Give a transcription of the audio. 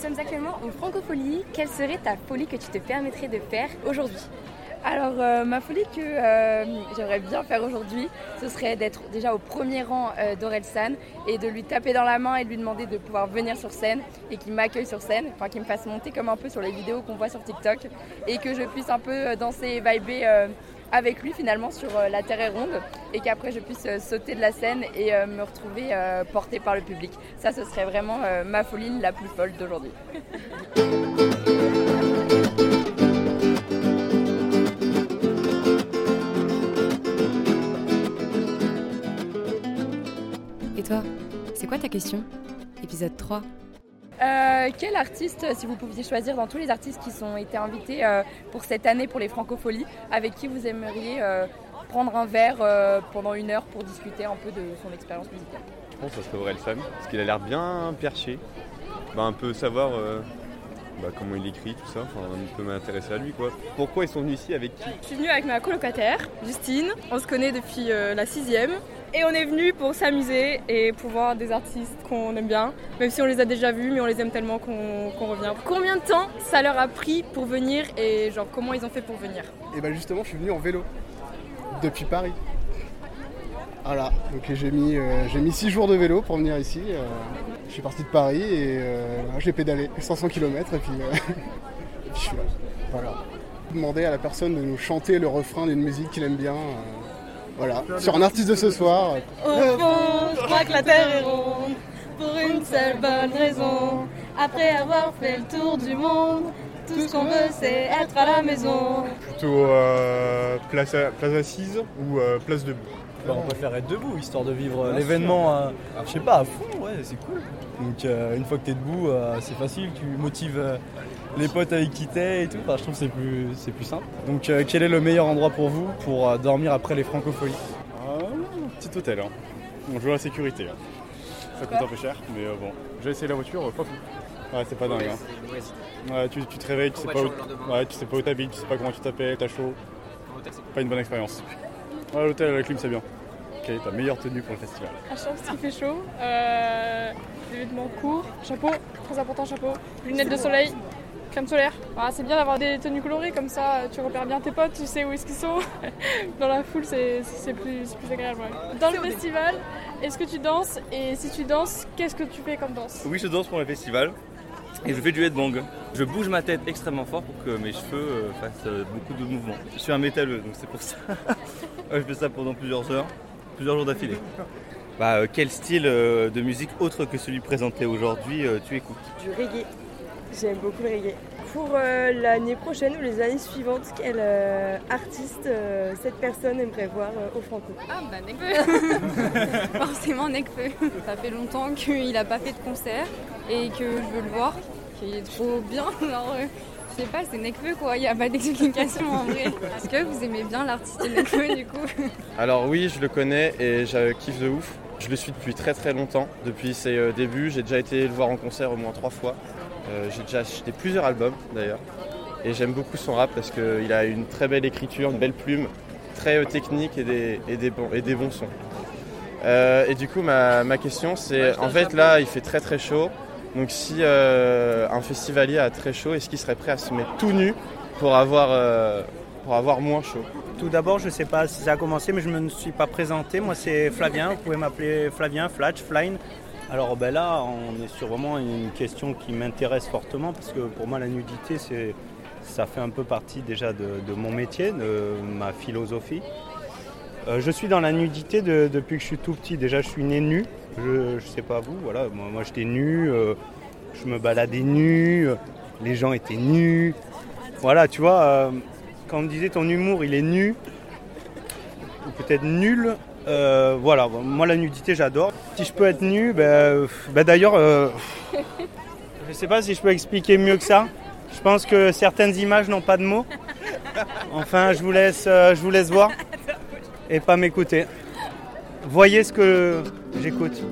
sommes actuellement au Francofolie. Quelle serait ta folie que tu te permettrais de faire aujourd'hui? Alors, euh, ma folie que euh, j'aimerais bien faire aujourd'hui, ce serait d'être déjà au premier rang euh, d'Orelsan et de lui taper dans la main et de lui demander de pouvoir venir sur scène et qu'il m'accueille sur scène, enfin qu'il me fasse monter comme un peu sur les vidéos qu'on voit sur TikTok et que je puisse un peu danser et vibrer avec lui finalement sur La Terre est ronde et qu'après je puisse sauter de la scène et me retrouver portée par le public. Ça, ce serait vraiment ma folie la plus folle d'aujourd'hui. C'est quoi ta question? Épisode 3. Euh, quel artiste, si vous pouviez choisir dans tous les artistes qui sont été invités euh, pour cette année pour les Francopholies, avec qui vous aimeriez euh, prendre un verre pendant une heure pour discuter un peu de son expérience musicale? Je pense que ça serait Orelsan, parce qu'il a l'air bien perché. Bah, un peu savoir bah, comment il écrit, tout ça, enfin, un peu m'intéresser à lui. quoi. Pourquoi ils sont venus ici avec qui? Je suis venue avec ma colocataire, Justine. On se connaît depuis la sixième. Et on est venu pour s'amuser et pour voir des artistes qu'on aime bien, même si on les a déjà vus, mais on les aime tellement qu'on revient. Combien de temps ça leur a pris pour venir et genre comment ils ont fait pour venir? Et bah justement, je suis venu en vélo depuis Paris. Voilà, donc j'ai mis, euh, j'ai mis 6 jours de vélo pour venir ici. Euh, je suis parti de Paris et euh, j'ai pédalé 500 km et puis, je suis là. Voilà. Demander à la personne de nous chanter le refrain d'une musique qu'il aime bien. Voilà, sur un artiste de ce soir. Au fond, je crois que la terre est ronde, pour une seule bonne raison. Après avoir fait le tour du monde, tout ce qu'on veut c'est être à la maison. Plutôt euh, place, assise ou euh, place debout? Bah, on préfère être debout, histoire de vivre l'événement, euh, je sais pas, à fond, ouais, c'est cool. Donc une fois que tu es debout, c'est facile, tu motives les potes avec qui t'es et tout. je trouve que c'est plus, c'est plus simple. Donc, euh, quel est le meilleur endroit pour vous pour euh, dormir après les francopholies? Un petit hôtel. Hein. On joue à la sécurité. Hein. Ça coûte un peu cher, mais euh, bon. J'ai essayé la voiture, pas fou. Ouais, c'est pas dingue. Hein. Ouais, tu, te réveilles, tu sais, pas où, ouais, tu sais pas où t'habites, tu sais pas comment tu t'appelles, t'as chaud. Pas une bonne expérience. Ouais, l'hôtel, la clim, c'est bien. Quelle est ta meilleure tenue pour le festival À chaque qu'il fait chaud, euh, des vêtements courts, chapeau, très important chapeau, lunettes de soleil, crème solaire. Ah, c'est bien d'avoir des tenues colorées, comme ça tu repères bien tes potes, tu sais où est-ce qu'ils sont. Dans la foule, c'est plus, plus, agréable. Dans le festival, est-ce que tu danses? Et si tu danses, qu'est-ce que tu fais comme danse? Oui, je danse pour le festival. Et je fais du headbang. Je bouge ma tête extrêmement fort pour que mes cheveux euh, fassent euh, beaucoup de mouvements. Je suis un métalleux, donc c'est pour ça. je fais ça pendant plusieurs heures, plusieurs jours d'affilée. Bah, euh, quel style de musique autre que celui présenté aujourd'hui tu écoutes? Du reggae. J'aime beaucoup le reggae. Pour euh, l'année prochaine ou les années suivantes, quel euh, artiste euh, cette personne aimerait voir au Franco? Ah bah Nekfeu Forcément Nekfeu. Ça fait longtemps qu'il n'a pas fait de concert et que je veux le voir, qu'il est trop bien. Alors, je sais pas, c'est Nekfeu quoi, il n'y a pas d'explication en vrai. Est-ce que vous aimez bien l'artiste Nekfeu du coup? Alors oui, je le connais et je kiffe de ouf. Je le suis depuis très très longtemps, depuis ses débuts. J'ai déjà été le voir en concert au moins trois fois. Euh, j'ai déjà acheté plusieurs albums d'ailleurs. Et j'aime beaucoup son rap parce qu'il a une très belle écriture, une belle plume, très euh, technique et des, et des, bons, et des bons sons. Euh, et du coup, ma, question, c'est en fait là, il fait très très chaud. Donc, si un festivalier a très chaud, est-ce qu'il serait prêt à se mettre tout nu pour avoir, pour avoir moins chaud? Tout d'abord, je ne sais pas si ça a commencé, mais je ne me suis pas présenté. Moi, c'est Flavien. Vous pouvez m'appeler Flavien, Flatch, Flyne. Alors ben là, on est sur vraiment une question qui m'intéresse fortement parce que pour moi, la nudité, c'est, ça fait un peu partie déjà de, mon métier, de ma philosophie. Euh, je suis dans la nudité depuis que je suis tout petit. Déjà, je suis né nu. Je ne sais pas vous, voilà. Moi, j'étais nu. Euh, je me baladais nu. les gens étaient nus. Voilà, tu vois, euh, quand on disait ton humour, il est nu, ou peut-être nul, euh, voilà, moi la nudité j'adore. Si je peux être nu, ben, ben d'ailleurs, euh, je sais pas si je peux expliquer mieux que ça. Je pense que certaines images n'ont pas de mots. Enfin, je vous laisse, euh, je vous laisse voir et pas m'écouter. Voyez ce que j'écoute.